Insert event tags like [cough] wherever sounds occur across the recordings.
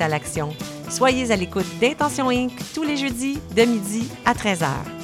à l'action. Soyez à l'écoute d'Intention Inc. tous les jeudis de midi à 13h.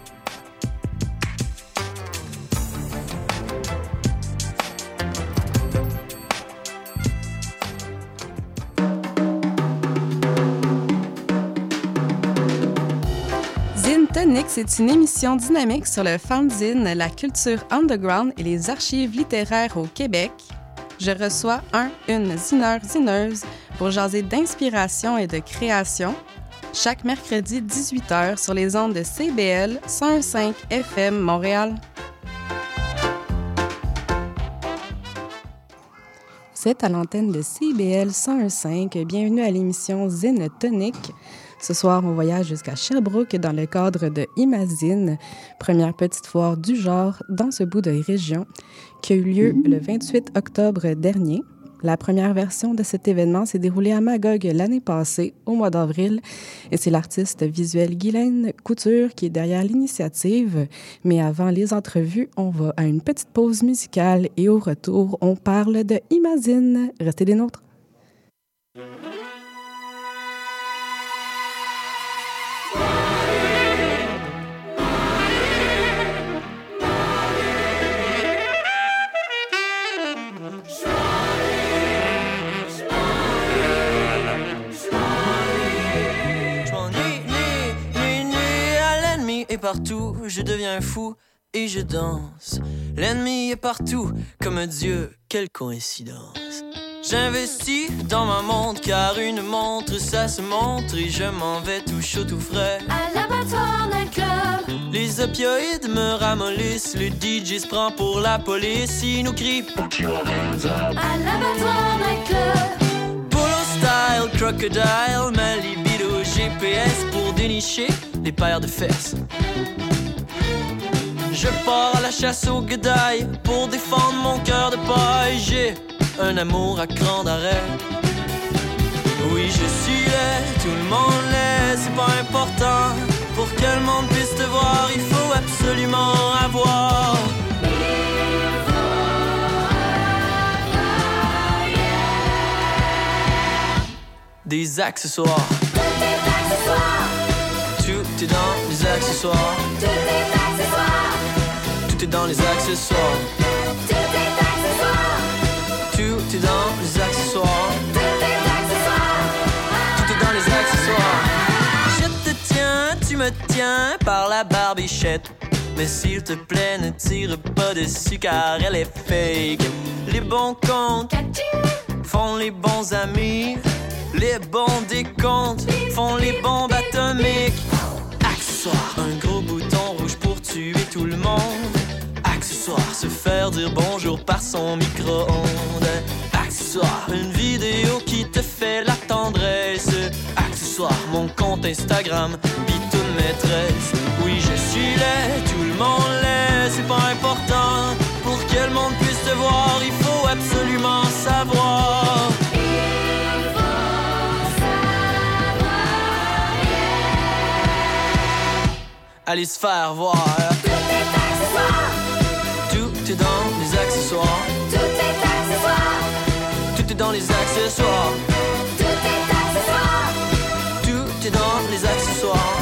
C'est une émission dynamique sur le fanzine, la culture underground et les archives littéraires au Québec. Je reçois un, une zineur, zineuse pour jaser d'inspiration et de création chaque mercredi 18h sur les ondes de CBL 105 FM Montréal. C'est à l'antenne de CBL 105. Bienvenue à l'émission Zine Tonic. Ce soir, on voyage jusqu'à Sherbrooke dans le cadre de Imazine, première petite foire du genre dans ce bout de région, qui a eu lieu le 28 octobre dernier. La première version de cet événement s'est déroulée à Magog l'année passée, au mois d'avril, et c'est l'artiste visuel Guylaine Couture qui est derrière l'initiative. Mais avant les entrevues, on va à une petite pause musicale et au retour, on parle de Imazine. Restez des nôtres. Partout, je deviens fou et je danse. L'ennemi est partout, comme un dieu, quelle coïncidence. J'investis dans ma montre car une montre ça se montre et je m'en vais tout chaud tout frais. À l'abattoir d'un club, Les opioïdes me ramollissent, le DJ se prend pour la police, il nous crie à l'abattoir club, Polo style, crocodile, ma libido GPS pour dénicher les paires de fesses. Je pars à la chasse aux guedailles pour défendre mon cœur de paille. J'ai un amour à grand arrêt. Oui, je suis tout le monde l'est, c'est pas important. Pour que le monde puisse te voir, il faut absolument avoir. Des accessoires. tout est accessoire, Tout est dans les accessoires. tout est accessoire, Tout est dans les accessoires. tout est accessoire, Tout est dans les accessoires. tout est accessoire, Tout est dans les accessoires. Je te tiens, tu me tiens par la barbichette. Mais s'il te plaît, ne tire pas dessus car elle est fake. Les bons comptes font les bons amis. Les bons décomptes font les bombes atomiques. Un gros bouton rouge pour tuer tout le monde. Accessoire, se faire dire bonjour par son micro-ondes. Accessoire, une vidéo qui te fait la tendresse. Accessoire, mon compte Instagram, bitoune maîtresse. Oui, je suis laid, tout le monde l'est, c'est pas important. Pour que le monde puisse te voir, il faut absolument savoir. Allez se faire voir. tout est accessoire, Tout est dans les accessoires. tout est accessoire, Tout est dans les accessoires. tout est accessoire, Tout est dans les accessoires.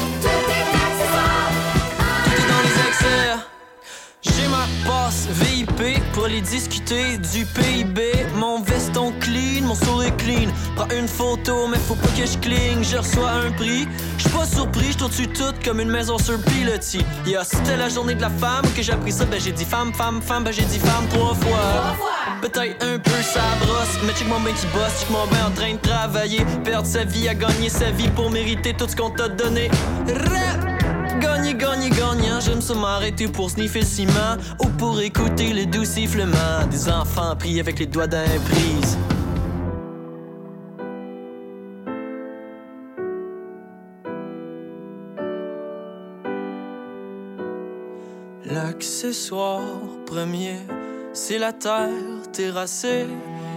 Passe VIP pour aller discuter du PIB. Mon veston clean, mon sourire clean. Prends une photo, mais faut pas que je cligne. Je reçois un prix. Je suis pas surpris, je dessus tout comme une maison sur pilotis. Yeah, c'était la journée de la femme que j'ai appris ça. Ben j'ai dit femme, femme, femme, ben j'ai dit femme trois fois. Peut-être un peu ça brosse, mais check mon ben qui bosse, check mon ben en train de travailler. Perdre sa vie à gagner sa vie pour mériter tout ce qu'on t'a donné. Rap! Gagner, gagner, gagnant, se m'arrêter pour sniffer le ciment ou pour écouter le doux sifflement des enfants pris avec les doigts d'un prise. L'accessoire premier, c'est la terre terrassée.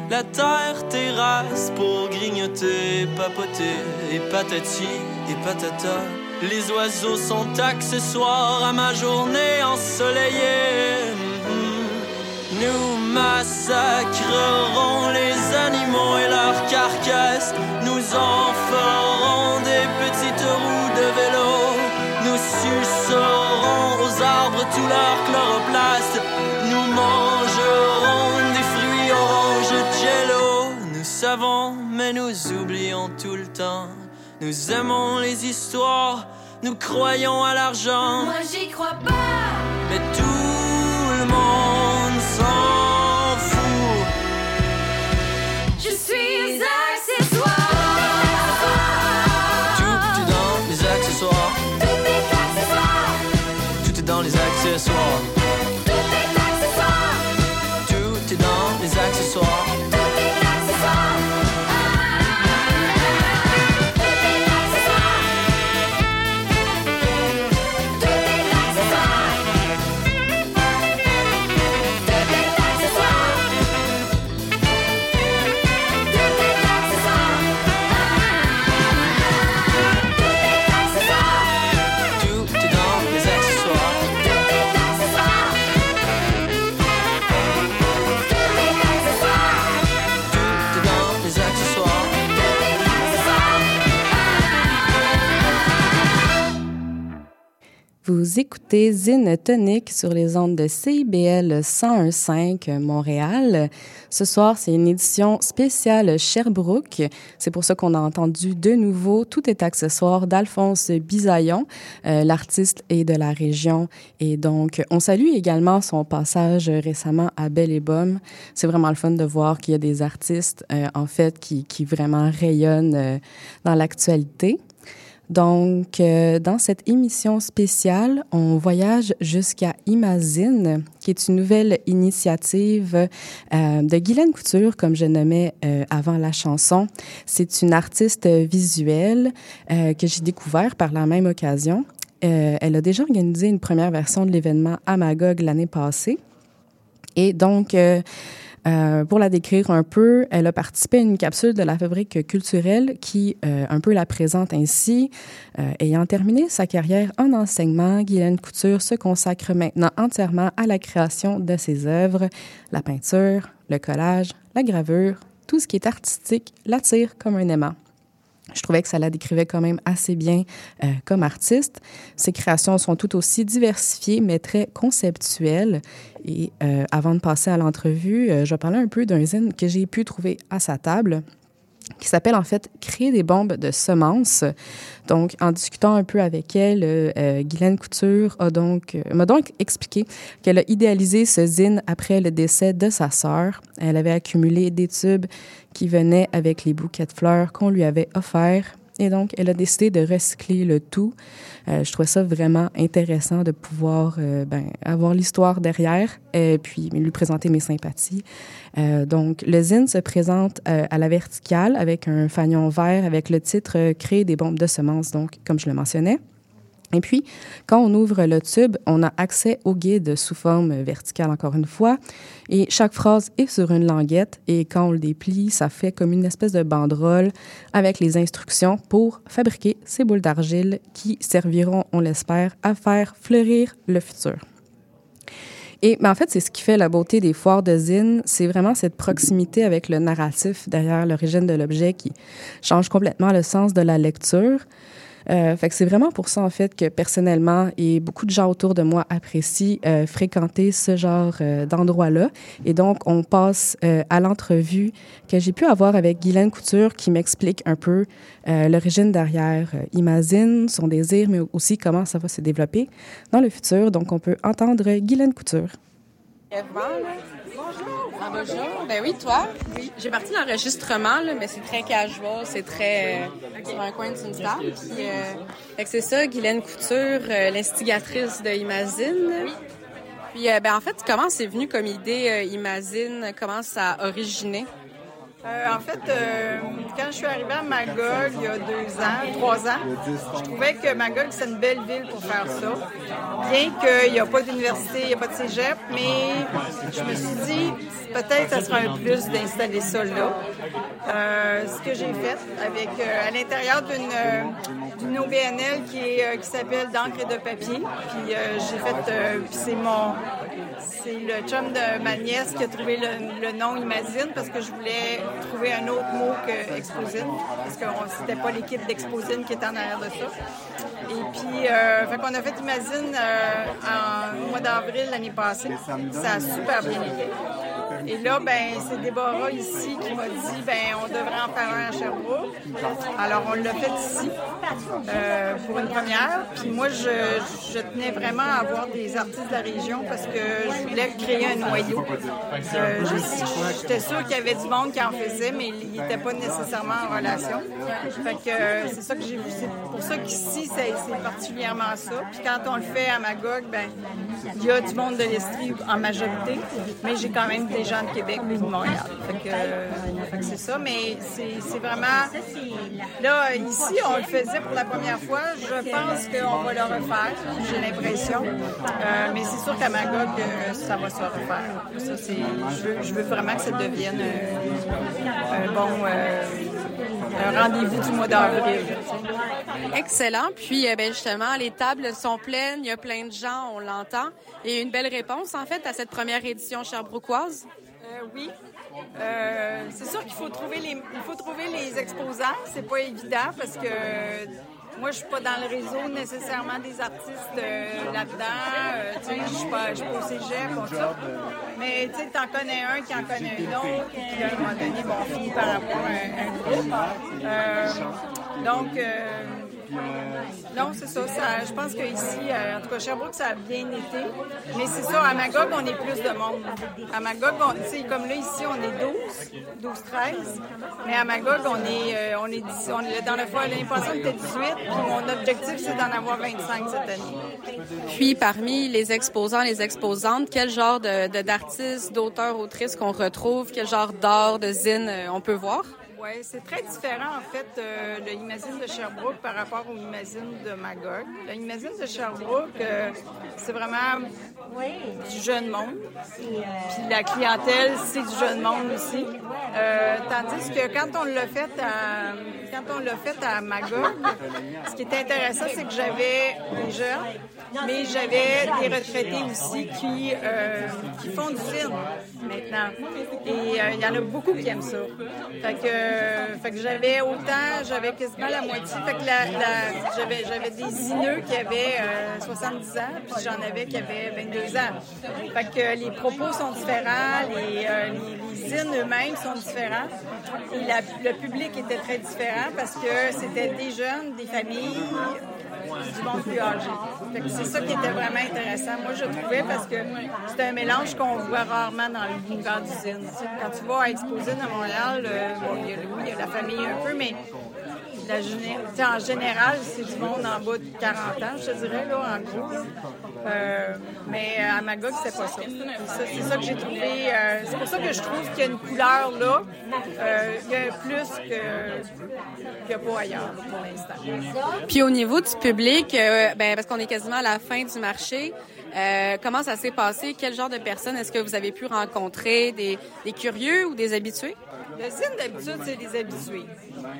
La terre terrasse pour grignoter, papoter et patati et patata. Les oiseaux sont accessoires à ma journée ensoleillée. Nous massacrerons les animaux et leurs carcasses. Nous en ferons des petites roues de vélo. Nous sucerons aux arbres tout leur chloroplaste. Nous mangerons des fruits oranges jello. Nous savons, mais nous oublions tout le temps. Nous aimons les histoires, nous croyons à l'argent. Moi j'y crois pas. Mais tout le monde s'en fout. Je suis accessoire. Tout est dans les accessoires. Tout est accessoire. Tout est dans les accessoires. Vous écoutez Zine Tonic sur les ondes de CIBL 101.5 Montréal. Ce soir, c'est une édition spéciale Sherbrooke. C'est pour ça qu'on a entendu de nouveau Tout est accessoire d'Alphonse Bisaillon. Euh, L'artiste est de la région et donc on salue également son passage récemment à Belle et Bomme. C'est vraiment le fun de voir qu'il y a des artistes euh, en fait qui, vraiment rayonnent euh, dans l'actualité. Donc, euh, dans cette émission spéciale, on voyage jusqu'à Imagine, qui est une nouvelle initiative euh, de Guylaine Couture, comme je nommais euh, avant la chanson. C'est une artiste visuelle euh, que j'ai découvert par la même occasion. Elle a déjà organisé une première version de l'événement à Magog l'année passée. Et donc, euh, pour la décrire un peu, elle a participé à une capsule de la fabrique culturelle qui euh, un peu la présente ainsi. Euh, ayant terminé sa carrière en enseignement, Guylaine Couture se consacre maintenant entièrement à la création de ses œuvres. La peinture, le collage, la gravure, tout ce qui est artistique l'attire comme un aimant. Je trouvais que ça la décrivait quand même assez bien euh, comme artiste. Ses créations sont tout aussi diversifiées, mais très conceptuelles. Et euh, avant de passer à l'entrevue, euh, je vais parler un peu d'un zine que j'ai pu trouver à sa table qui s'appelle en fait Créer des bombes de semences. Donc, en discutant un peu avec elle, euh, Guylaine Couture euh, m'a donc expliqué qu'elle a idéalisé ce zine après le décès de sa sœur. Elle avait accumulé des tubes qui venaient avec les bouquets de fleurs qu'on lui avait offerts. Et donc, elle a décidé de recycler le tout. Euh, je trouvais ça vraiment intéressant de pouvoir euh, ben, avoir l'histoire derrière et puis lui présenter mes sympathies. Euh, donc, le zine se présente euh, à la verticale avec un fanion vert avec le titre euh, Créer des bombes de semences, donc, comme je le mentionnais. Et puis, quand on ouvre le tube, on a accès au guide sous forme verticale, encore une fois. Et chaque phrase est sur une languette. Et quand on le déplie, ça fait comme une espèce de banderole avec les instructions pour fabriquer ces boules d'argile qui serviront, on l'espère, à faire fleurir le futur. Et ben, en fait, c'est ce qui fait la beauté des foires de zine, c'est vraiment cette proximité avec le narratif derrière l'origine de l'objet qui change complètement le sens de la lecture. Euh, c'est vraiment pour ça, en fait, que personnellement et beaucoup de gens autour de moi apprécient euh, fréquenter ce genre euh, d'endroit-là. Et donc, on passe à l'entrevue que j'ai pu avoir avec Guylaine Couture qui m'explique un peu l'origine derrière Imagine, son désir, mais aussi comment ça va se développer dans le futur. Donc, on peut entendre Guylaine Couture. Bonjour. Ah, bonjour. Ben oui, toi? Oui. J'ai parti l'enregistrement, là, mais c'est très casual, c'est très euh, sur un coin d'une table. Puis, euh, c'est ça, Guylaine Couture, euh, l'instigatrice de Imagine. Puis, euh, ben en fait, comment c'est venu comme idée Imagine? Comment ça a originé? Euh, en fait, euh, quand je suis arrivée à Magog il y a deux ans, trois ans, je trouvais que Magog, c'est une belle ville pour faire ça. Bien qu'il n'y a pas d'université, il n'y a pas de cégep, mais je me suis dit, peut-être ça sera un plus d'installer ça là. Euh, ce que j'ai fait avec, à l'intérieur d'une OBNL qui, qui s'appelle d'encre et de papier. Puis j'ai fait, c'est mon, c'est le chum de ma nièce qui a trouvé le, le nom Imagine parce que je voulais trouver un autre mot que Exposine parce que c'était pas l'équipe d'Exposine qui était en arrière de ça. Et puis, euh, fait a fait Imagine euh, en mois d'avril l'année passée. Ça a super bien été. Et là, ben, c'est Déborah ici qui m'a dit, ben, on devrait en faire un à Sherbrooke. Alors, on l'a fait ici euh, pour une première. Puis moi, je, je tenais vraiment à avoir des artistes de la région parce que je voulais créer un noyau. Euh, J'étais sûre qu'il y avait du monde qui en faisait, mais il n'était pas nécessairement en relation. Fait que c'est ça que j'ai. C'est pour ça qu'ici, c'est c'est particulièrement ça. Puis quand on le fait à Magog, ben, il y a du monde de l'Estrie en majorité, mais j'ai quand même des gens de Québec et de Montréal. Euh, fait que c'est ça, mais c'est vraiment... Là, ici, on le faisait pour la première fois. Je pense qu'on va le refaire, j'ai l'impression. Euh, mais c'est sûr qu'à Magog, euh, ça va se refaire. Ça, je, veux, je veux vraiment que ça devienne un bon rendez-vous du mois d'avril. Excellent. Puis, euh, ben, justement, les tables sont pleines, il y a plein de gens, on l'entend. Et une belle réponse, en fait, à cette première édition cherbrouquoise. Euh, oui. Euh, c'est sûr qu'il faut trouver les il faut trouver les exposants. C'est pas évident parce que moi je suis pas dans le réseau nécessairement des artistes euh, là-dedans. Euh, tu sais, je suis pas je suis pas au cégep, ça. Mais tu sais, t'en connais un qui en connaît un autre, puis là, à un moment donné, bon, on finit par avoir un, un groupe. Euh, donc non, c'est ça. Je pense qu'ici, euh, en tout cas, Sherbrooke, ça a bien été. Mais c'est ça, à Magog, on est plus de monde. À Magog, on- comme là, ici, on est 12, 12, 13. Mais à Magog, on est, euh, on est, 10 on est dans la fois, l'année passée, on était 18. Puis mon objectif, c'est d'en avoir 25 cette année. Puis, parmi les exposants, les exposantes, quel genre de, de- d'artistes, d'auteurs, autrices qu'on retrouve, quel genre d'art, de zine euh, on peut voir? Oui, c'est très différent en fait euh, le de Sherbrooke par rapport au Imagine de Magog. Le de Sherbrooke, euh, c'est vraiment du jeune monde. Puis la clientèle, c'est du jeune monde aussi. Euh, tandis que quand on l'a fait à quand on l'a fait à Magog, ce qui était intéressant, c'est que j'avais des jeunes, mais j'avais des retraités aussi qui euh, qui font du film maintenant. Et il y en a beaucoup qui aiment ça. Fait que, euh, fait que j'avais autant, j'avais quasiment la moitié. Fait que la, la- j'avais, j'avais des ineux qui avaient euh, 70 ans, puis j'en avais qui avaient 22 ans. Fait que les propos sont différents, les, euh, les, zines eux-mêmes sont différents. Et le public était très différent parce que c'était des jeunes, des familles, du c'est ça qui était vraiment intéressant. Moi, je trouvais parce que c'est un mélange qu'on voit rarement dans l'univers d'usine. Quand tu vas à Exposine à Montréal, euh, bon, y a, il y a la famille un peu, mais en général, c'est du monde en bas de 40 ans, je te dirais, là, en gros. Euh, mais à Magog, c'est pas ça. C'est ça, que j'ai trouvé. euh, c'est pour ça que je trouve qu'il y a une couleur là. Euh, y a plus que- qu'il a pas ailleurs pour l'instant. Puis au niveau du public, euh, ben, parce qu'on est quasiment à la fin du marché, euh, comment ça s'est passé? Quel genre de personnes est-ce que vous avez pu rencontrer? Des curieux ou des habitués? Le zine, d'habitude, c'est des habitués.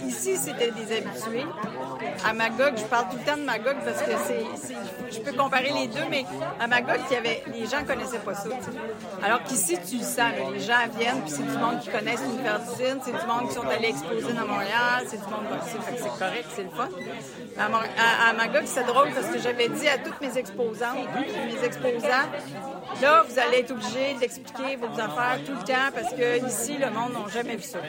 Ici, c'était des habitués. À Magog, je parle tout le temps de Magog parce que c'est, je peux comparer les deux, mais à Magog, il y avait, les gens connaissaient pas ça. Alors qu'ici, tu le sens. les gens viennent, puis c'est du monde qui connaissent l'univers d'usine, c'est du monde qui sont allés exposer à Montréal, c'est du monde comme. Fait que c'est correct, c'est le fun. À, à- Magog, c'est drôle parce que j'avais dit à toutes mes exposantes, mes exposants, Là, vous allez être obligé d'expliquer vos affaires tout le temps parce que ici, le monde n'a jamais vu ça.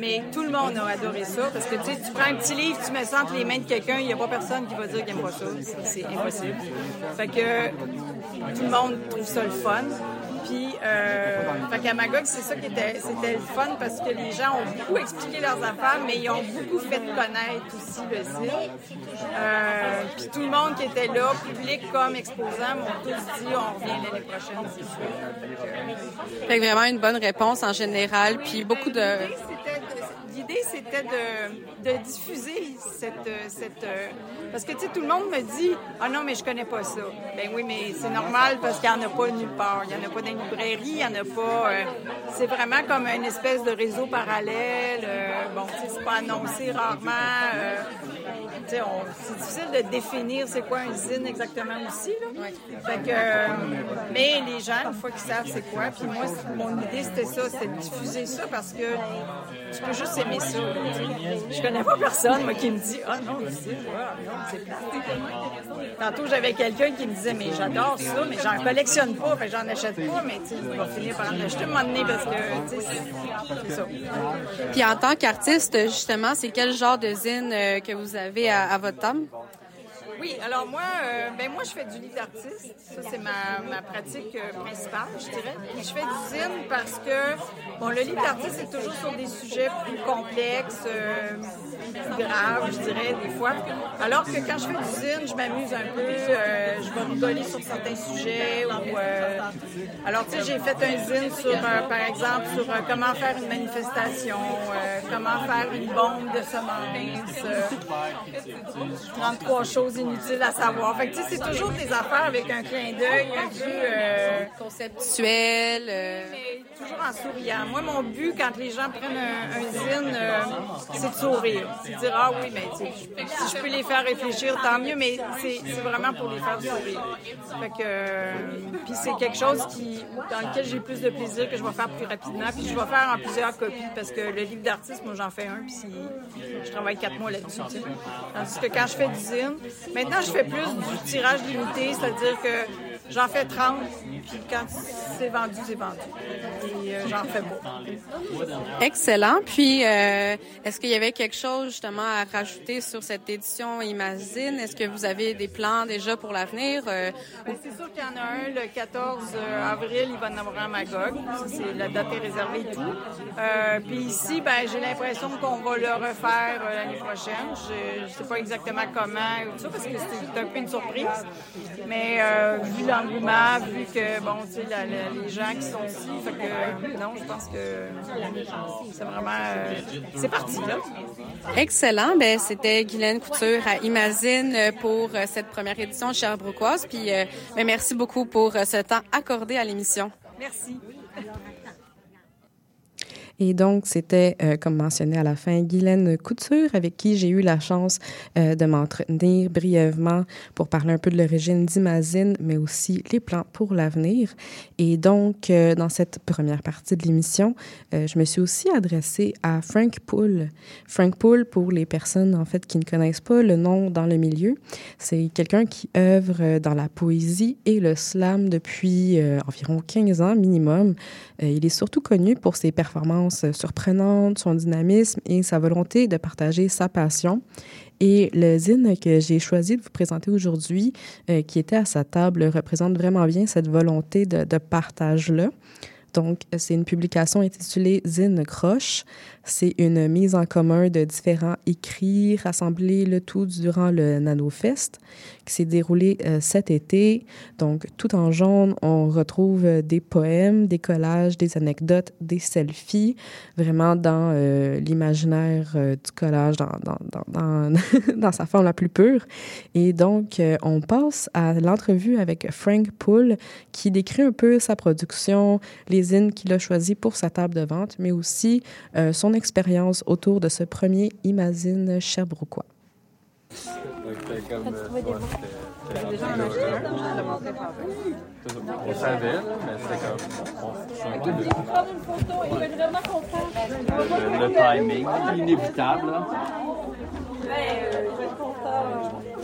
Mais tout le monde a adoré ça parce que tu sais, tu prends un petit livre, tu mets ça entre les mains de quelqu'un, il n'y a pas personne qui va dire qu'il n'aime pas ça. C'est- C'est impossible. Fait que tout le monde trouve ça le fun. Puis, euh, fait qu'à Magog, c'est ça qui était, c'était le fun parce que les gens ont beaucoup expliqué leurs affaires, mais ils ont beaucoup fait connaître aussi le zine. Euh, puis tout le monde qui était là, public comme exposant, m'ont tous dit on revient l'année prochaine, c'est sûr. Fait que vraiment une bonne réponse en général, puis beaucoup de... C'était de- diffuser cette... euh, cette euh, parce que, tu sais, tout le monde me dit « Ah non, mais je connais pas ça. » Ben oui, mais c'est normal parce qu'il n'y en a pas nulle part. Il n'y en a pas dans les librairies, il n'y en a pas... euh, c'est vraiment comme une espèce de réseau parallèle. bon, tu sais, c'est pas annoncé rarement. C'est difficile de définir c'est quoi un zine exactement aussi. Là. Fait que, euh, mais les gens, une fois qu'ils savent c'est quoi, puis moi, mon idée c'était ça, c'était de diffuser ça parce que tu peux juste aimer ça. Je connais pas personne moi, qui me dit Ah ah, non, c'est plate. Tantôt, j'avais quelqu'un qui me disait Mais j'adore ça, mais j'en collectionne pas, fait j'en achète pas, mais tu vais finir par en acheter un moment donné parce que, c'est- c'est ça. Puis en tant qu'artiste, justement, c'est quel genre de zine euh, que vous avez à, à? Oui, alors moi, euh, ben moi, je fais du lit artiste. Ça, c'est ma, ma pratique euh, principale, je dirais. Je fais du zine parce que, bon, le lit artiste, c'est toujours sur des sujets plus complexes, euh, plus graves, je dirais, des fois. Alors que quand je fais du zine, je m'amuse un peu, je vais rigoler sur certains sujets. Ou, alors, tu sais, j'ai fait un zine sur, par exemple, sur comment faire une manifestation, comment faire une bombe de semences, euh, 33 choses inutiles à savoir. Fait que, tu sais, c'est toujours des affaires avec un clin d'œil un peu... euh, Conceptuel. euh, toujours en souriant. Moi, mon but, quand les gens prennent un, un zine, euh, c'est de sourire. C'est de dire, ah oui, mais si je peux les faire réfléchir, tant mieux, mais c'est c'est vraiment pour les faire sourire. Fait que, euh, puis c'est quelque chose qui, dans lequel j'ai plus de plaisir, que je vais faire plus rapidement, puis je vais faire en plusieurs copies, parce que le livre d'artiste, moi, j'en fais un, puis je travaille quatre mois là-dessus. Tandis que quand je fais du zine, maintenant, je fais plus du tirage limité, c'est-à-dire que j'en fais 30, puis quand c'est vendu, c'est vendu. Et euh, j'en fais pas. Excellent. Puis, euh, est-ce qu'il y avait quelque chose justement à rajouter sur cette édition Imagine? Est-ce que vous avez des plans déjà pour l'avenir? Euh, Ben, c'est sûr qu'il y en a un le 14 avril, il va en avoir un à Magog. C'est la date est réservée et tout. Puis ici, ben, j'ai l'impression qu'on va le refaire l'année prochaine. Je ne sais pas exactement comment ou tout ça parce que c'est un peu une surprise. Mais euh, vu que bon, tu sais, la- la- les gens qui sont ici, fait que non, je pense que c'est vraiment euh, c'est parti là. Excellent. Ben, c'était Guylaine Couture à Imagine pour euh, cette première édition Sherbrookeoise. Puis, euh, ben, merci beaucoup pour euh, ce temps accordé à l'émission. Merci. Et donc, c'était, euh, comme mentionné à la fin, Guylaine Couture, avec qui j'ai eu la chance euh, de m'entretenir brièvement pour parler un peu de l'origine d'Imagine, mais aussi les plans pour l'avenir. Et donc, euh, dans cette première partie de l'émission, je me suis aussi adressée à Frank Poole. Frank Poole, pour les personnes, en fait, qui ne connaissent pas le nom dans le milieu, c'est quelqu'un qui œuvre dans la poésie et le slam depuis environ 15 ans minimum. Il est surtout connu pour ses performances euh, surprenantes, son dynamisme et sa volonté de partager sa passion. Et le zine que j'ai choisi de vous présenter aujourd'hui, euh, qui était à sa table, représente vraiment bien cette volonté de, de partage-là. Donc, c'est une publication intitulée Zine Croche. C'est une mise en commun de différents écrits rassemblés le tout durant le NanoFest qui s'est déroulé euh, cet été. Donc, tout en jaune, on retrouve des poèmes, des collages, des anecdotes, des selfies, vraiment dans euh, l'imaginaire euh, du collage, dans, dans, [laughs] sa forme la plus pure. Et donc, on passe à l'entrevue avec Frank Poole, qui décrit un peu sa production, les zines qu'il a pour sa table de vente, mais aussi euh, son expérience autour de ce premier Imagine Sherbrookeois. On savait, mais c'était comme. on- c'est un peu le, le- le timing, inévitable. là.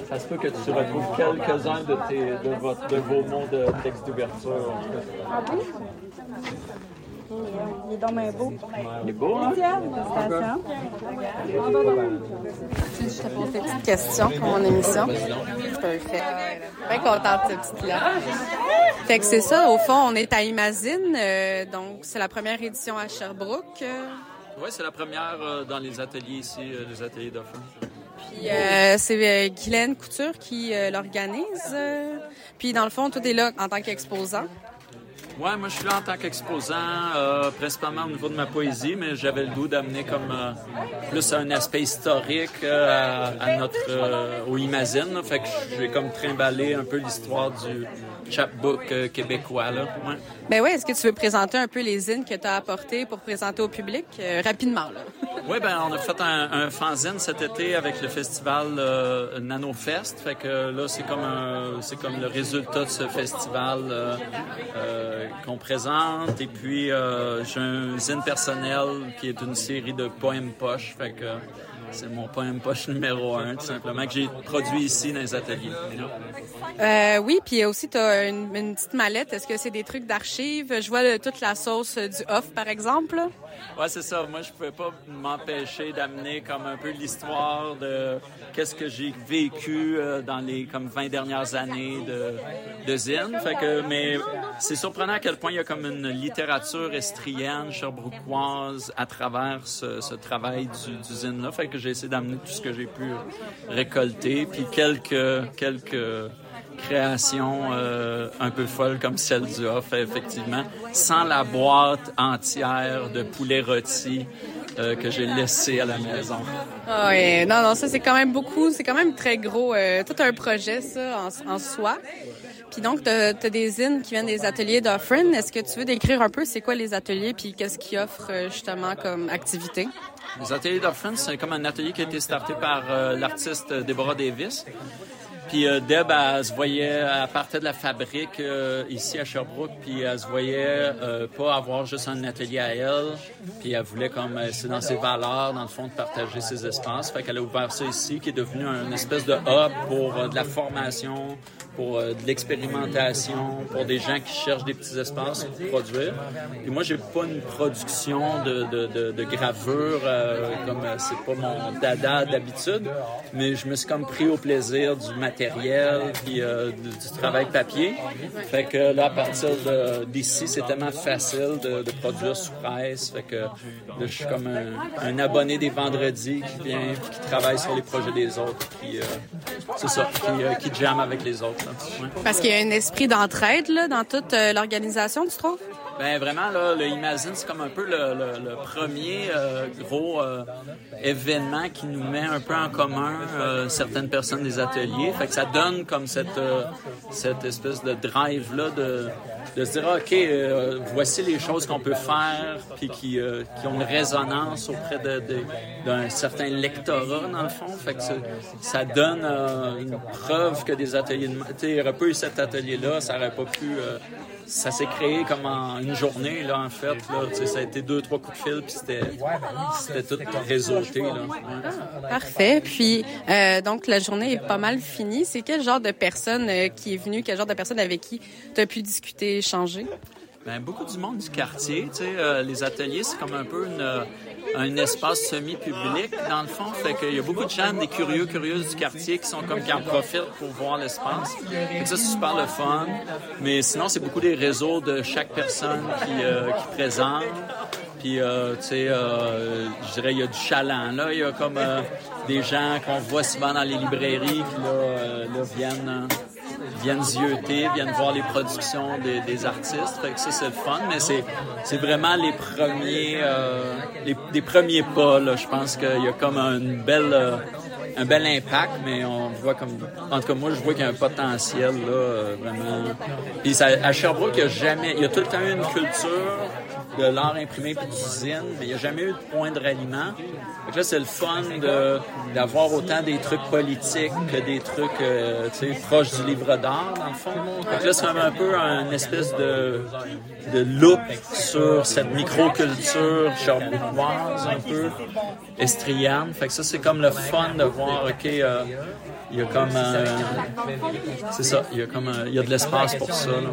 Ça se peut que tu retrouves quelques-uns de, tes, de, votre, de vos mots de texte d'ouverture. Il est dans mes beau. Il est beau, hein? Félicitations. Je te pose des petites questions pour mon émission. Parfait. Bien contente de cette petite-là. Fait que c'est ça, au fond, on est à Imagine, euh, donc c'est la première édition à Sherbrooke. Oui, c'est la première euh, dans les ateliers ici, euh, les ateliers d'offres. Puis euh, c'est euh, Guylaine Couture qui euh, l'organise. euh, puis dans le fond, tout est là en tant qu'exposant. Ouais, moi je suis là en tant qu'exposant, euh, principalement au niveau de ma poésie, mais j'avais le goût d'amener comme euh, plus un aspect historique euh, à, notre au Imagine. là. Fait que j'ai comme trimballé un peu l'histoire du chapbook québécois là. Ouais. Ben ouais, est-ce que tu veux présenter un peu les zines que tu as apportées pour présenter au public euh, rapidement là? Oui, ben on a fait un, fanzine cet été avec le festival euh, NanoFest. Fait que là, c'est comme c'est comme le résultat de ce festival euh, qu'on présente. Et puis j'ai un zine personnel qui est une série de poèmes poches. Fait que c'est mon poème poche numéro un, tout simplement, que j'ai produit ici dans les ateliers. Euh, oui, puis aussi, tu as une, une petite mallette. Est-ce que c'est des trucs d'archives? Je vois le- toute la sauce euh, du off, par exemple. Ouais, c'est ça. Moi, je pouvais pas m'empêcher d'amener comme un peu l'histoire de qu'est-ce que j'ai vécu euh, dans les comme 20 dernières années de, de Zine. Fait que, mais c'est surprenant à quel point il y a comme une littérature estrienne, sherbrookoise à travers ce, ce travail du, du Zine-là. Fait que j'ai essayé d'amener tout ce que j'ai pu récolter, puis quelques, quelques création euh, un peu folle comme celle du off, effectivement, sans la boîte entière de poulet rôti euh, que j'ai laissé à la maison. Ah ouais, non, non, ça c'est quand même beaucoup, c'est quand même très gros, euh, tout un projet ça en, soi. Puis donc, tu as, des zines qui viennent des ateliers d'Offrin. Est-ce que tu veux décrire un peu c'est quoi les ateliers puis qu'est-ce qu'ils offrent justement comme activité? Les ateliers d'Orphan, c'est comme un atelier qui a été starté par euh, l'artiste Deborah Davis. Puis euh, Deb, elle, se voyait, elle partait de la fabrique euh, ici à Sherbrooke, puis elle se voyait pas avoir juste un atelier à elle, puis elle voulait comme, c'est dans ses valeurs, dans le fond, de partager ses espaces. Fait qu'elle a ouvert ça ici, qui est devenu un espèce de hub pour de la formation, pour euh, de l'expérimentation, pour des gens qui cherchent des petits espaces pour produire. Puis moi, j'ai pas une production de, de, gravure, euh, comme euh, c'est pas mon dada d'habitude, mais je me suis comme pris au plaisir du matériel puis euh, du, travail papier. Fait que là, à partir d'ici, c'est tellement facile de, produire sous presse. Fait que je suis comme un, abonné des vendredis qui vient qui travaille sur les projets des autres. Euh, c'est ça, qui, qui avec les autres. Parce qu'il y a un esprit d'entraide là dans toute euh, l'organisation, tu trouves? Ben vraiment là, le Imagine c'est comme un peu le, premier euh, gros euh, événement qui nous met un peu en commun euh, certaines personnes des ateliers. Fait que ça donne comme cette cette espèce de drive là de se dire ah, ok voici les choses qu'on peut faire puis qui qui ont une résonance auprès de, de- d'un certain lectorat dans le fond. Fait que ça, donne une preuve que des ateliers de tu sais il aurait pas eu cet atelier là, ça aurait pas pu ça s'est créé comme en une journée, là, en fait. Là. Ça a été deux, trois coups de fil, puis c'était, tout réseauté. Là. Ouais. Parfait. Puis, euh, donc, la journée est pas mal finie. C'est quel genre de personne euh, qui est venue, quel genre de personne avec qui tu as pu discuter, échanger? Ben, beaucoup du monde du quartier, tu sais, euh, les ateliers, c'est comme un peu une, un espace semi-public, dans le fond. Fait qu'il y a beaucoup de gens, des curieux, curieuses du quartier qui sont comme qui en profitent pour voir l'espace. Ça, c'est super le fun. Mais sinon, c'est beaucoup des réseaux de chaque personne qui, euh, qui présente. Puis, euh, tu sais, euh, je dirais, il y a du chaland, là. Il y a comme euh, des gens qu'on voit souvent dans les librairies qui, là, euh, là viennent... euh, viennent zioter, viennent voir les productions des, artistes. Fait que ça, c'est le fun, mais c'est, vraiment les premiers, euh, les, premiers pas, là. Je pense qu'il y a comme une belle, euh, un bel impact, mais on voit comme, en tout cas, moi, je vois qu'il y a un potentiel, là, vraiment. Puis à Sherbrooke, il y a jamais, il y a tout le temps eu une culture de l'art imprimé puis d'usine, mais il n'y a jamais eu de point de ralliement. Que là, c'est le fun d'avoir autant des trucs politiques que des trucs, euh, tu sais, proches du livre d'art, dans le fond. Que là, c'est un peu un espèce de, de look sur cette microculture sherbrookoise, un peu estrienne. Fait que ça, c'est comme le fun de voir, OK, euh, il y a comme... euh, c'est ça, il y a comme... euh, il y a de l'espace pour ça, là.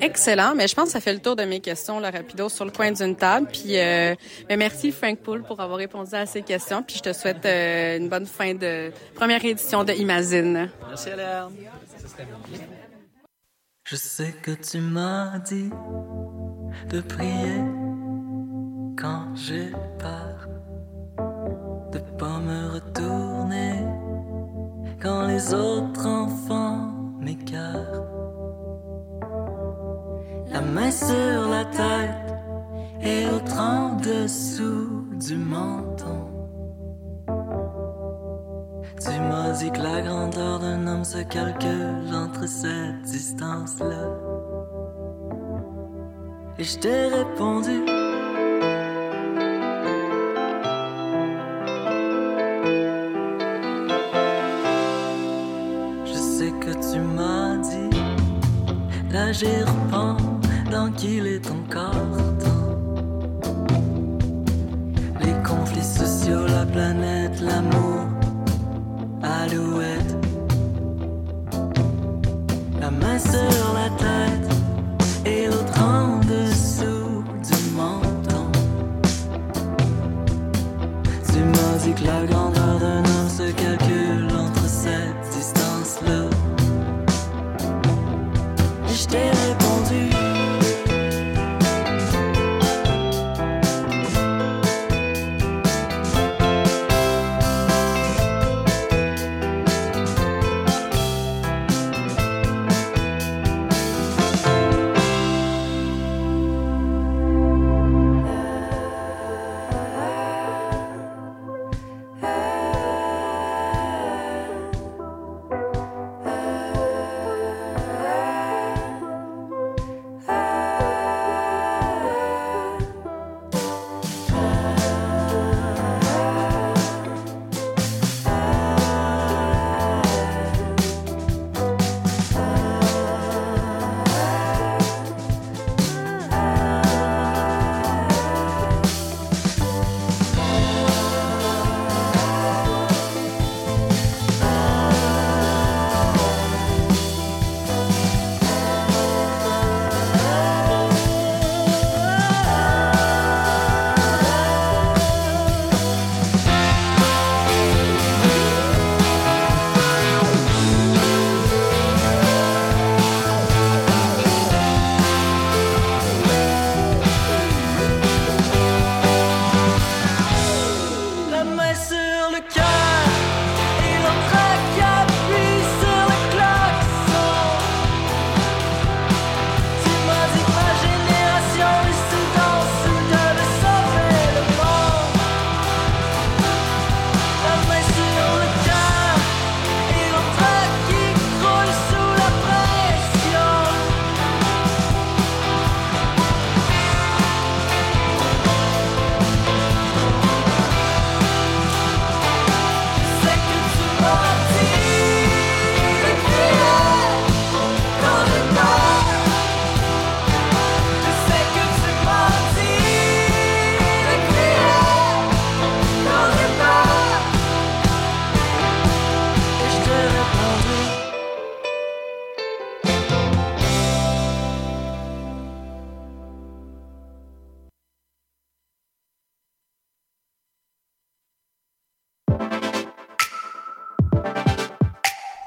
Excellent, mais je pense que ça fait le tour de mes questions, là, rapido, sur le coin d'une table. Puis euh, ben, merci Frank Poole pour avoir répondu à ces questions. Puis je te souhaite euh, une bonne fin de première édition de Imagine. Merci, Hélène. Je sais que tu m'as dit de prier quand j'ai peur, de pas me retourner quand les autres enfants m'écœurent. La main sur la tête et l'autre en dessous du menton. Tu m'as dit que la grandeur d'un homme se calcule entre cette distance-là. Et je t'ai répondu. D'agir pendant qu'il est encore temps. Les conflits sociaux, la planète, l'amour alouette. La main sur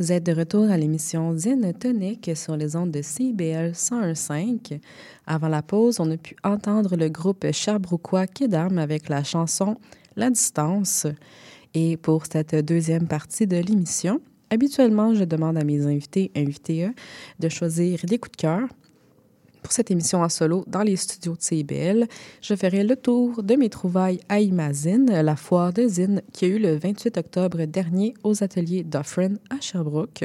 Vous êtes de retour à l'émission Zine Tonique sur les ondes de CBL 101.5. Avant la pause, on a pu entendre le groupe Sherbrookeois Kidam avec la chanson La distance. Et pour cette deuxième partie de l'émission, habituellement, je demande à mes invités invités de choisir des coups de cœur pour cette émission en solo dans les studios de CIBL, je ferai le tour de mes trouvailles à Imazine, la foire de Zine qui a eu le 28 octobre dernier aux ateliers d'Offren à Sherbrooke.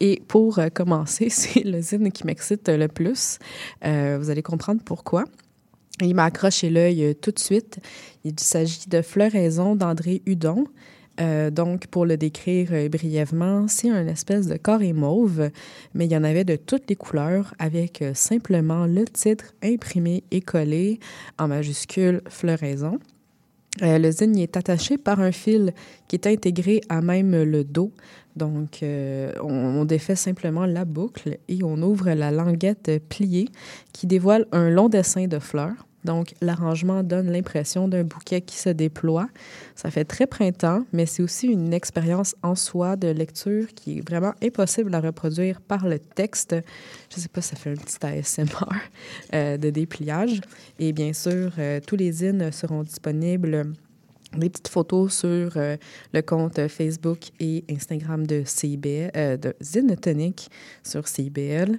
Et pour euh, commencer, [laughs] c'est le Zine qui m'excite le plus. Euh, vous allez comprendre pourquoi. Il m'a accroché l'œil euh, tout de suite. Il s'agit de Floraison d'André Hudon. Euh, donc, pour le décrire euh, brièvement, c'est un espèce de carré mauve, mais il y en avait de toutes les couleurs avec euh, simplement le titre imprimé et collé en majuscule floraison. le y est attaché par un fil qui est intégré à même le dos. Donc, on, on, défait simplement la boucle et on ouvre la languette pliée qui dévoile un long dessin de fleurs. Donc, l'arrangement donne l'impression d'un bouquet qui se déploie. Ça fait très printemps, mais c'est aussi une expérience en soi de lecture qui est vraiment impossible à reproduire par le texte. Je ne sais pas, ça fait un petit ASMR euh, de dépliage. Et bien sûr, euh, tous les zines seront disponibles des petites photos sur euh, le compte Facebook et Instagram de CIBL, euh, de Zine Tonic sur CIBL.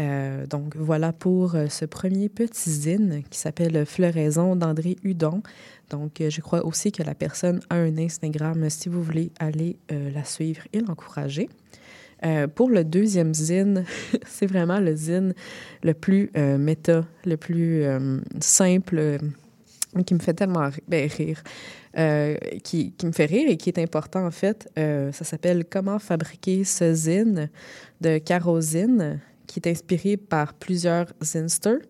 Euh, donc voilà pour euh, ce premier petit zine qui s'appelle Floraison d'André Hudon. Donc euh, je crois aussi que la personne a un Instagram si vous voulez aller la suivre et l'encourager. Pour le deuxième zine, [laughs] c'est vraiment le zine le plus méta, le plus simple, qui me fait tellement ben, rire. Qui, me fait rire et qui est important en fait. Ça s'appelle Comment fabriquer ce zine de Carosine, qui est inspiré par plusieurs zinsters,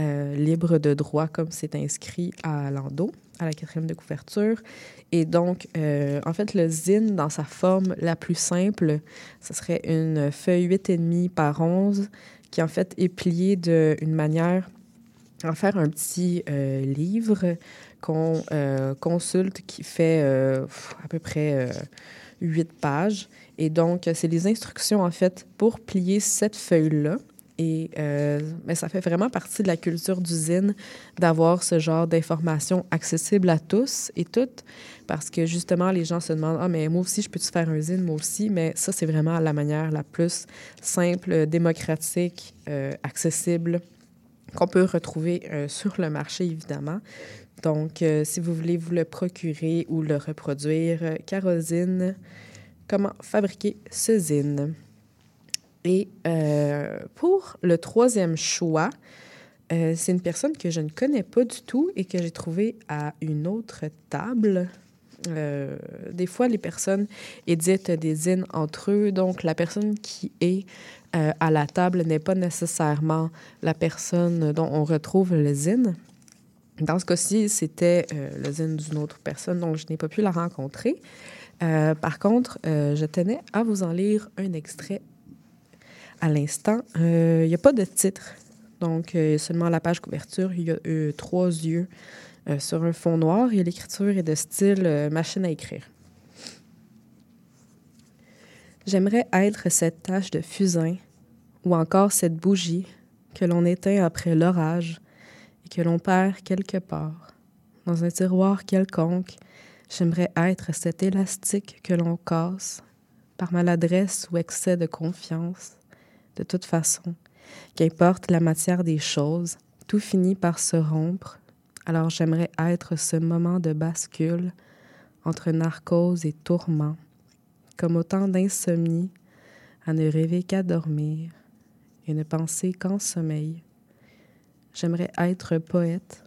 euh, libres de droit comme c'est inscrit à l'endos, à la quatrième de couverture. Et donc, en fait, le zine, dans sa forme la plus simple, ce serait une feuille 8,5 par 11 qui en fait est pliée d'une manière à faire un petit livre qu'on euh, consulte qui fait euh, à peu près huit pages. Et donc, c'est les instructions, en fait, pour plier cette feuille-là. Et euh, mais ça fait vraiment partie de la culture d'usine d'avoir ce genre d'informations accessibles à tous et toutes, parce que justement, les gens se demandent Ah, mais moi aussi, je peux-tu faire un zine, moi aussi? Mais ça, c'est vraiment la manière la plus simple, démocratique, euh, accessible qu'on peut retrouver euh, sur le marché, évidemment. Donc, si vous voulez vous le procurer ou le reproduire, Carosine, comment fabriquer ce zine. Et euh, pour le troisième choix, euh, c'est une personne que je ne connais pas du tout et que j'ai trouvée à une autre table. Euh, des fois, les personnes éditent des zines entre eux, donc la personne qui est à la table n'est pas nécessairement la personne dont on retrouve le zine. Dans ce cas-ci, c'était le zine d'une autre personne, donc je n'ai pas pu la rencontrer. Euh, par contre, euh, je tenais à vous en lire un extrait à l'instant. Il n'y a pas de titre, donc seulement la page couverture. Il y a trois yeux sur un fond noir et l'écriture est de style machine à écrire. J'aimerais être cette tache de fusain ou encore cette bougie que l'on éteint après l'orage et que l'on perd quelque part. Dans un tiroir quelconque, j'aimerais être cet élastique que l'on casse par maladresse ou excès de confiance. De toute façon, qu'importe la matière des choses, tout finit par se rompre. Alors j'aimerais être ce moment de bascule entre narcose et tourment, comme autant d'insomnie à ne rêver qu'à dormir et ne penser qu'en sommeil. J'aimerais être poète,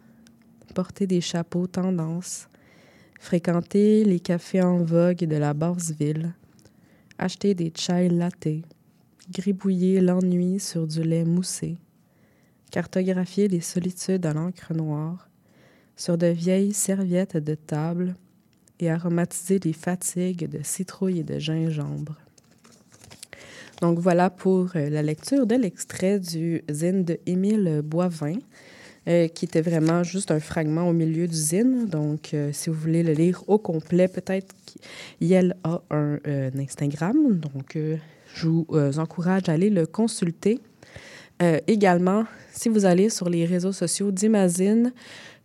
porter des chapeaux tendance, fréquenter les cafés en vogue de la basse ville, acheter des chai latte, gribouiller l'ennui sur du lait moussé, cartographier les solitudes à l'encre noire, sur de vieilles serviettes de table et aromatiser les fatigues de citrouille et de gingembre. Donc voilà pour la lecture de l'extrait du zine de Émile Boivin. Euh, qui était vraiment juste un fragment au milieu du zine. Donc, euh, si vous voulez le lire au complet, peut-être qu'elle a un, euh, un Instagram. Donc, je vous encourage à aller le consulter. Également, si vous allez sur les réseaux sociaux d'Imazine,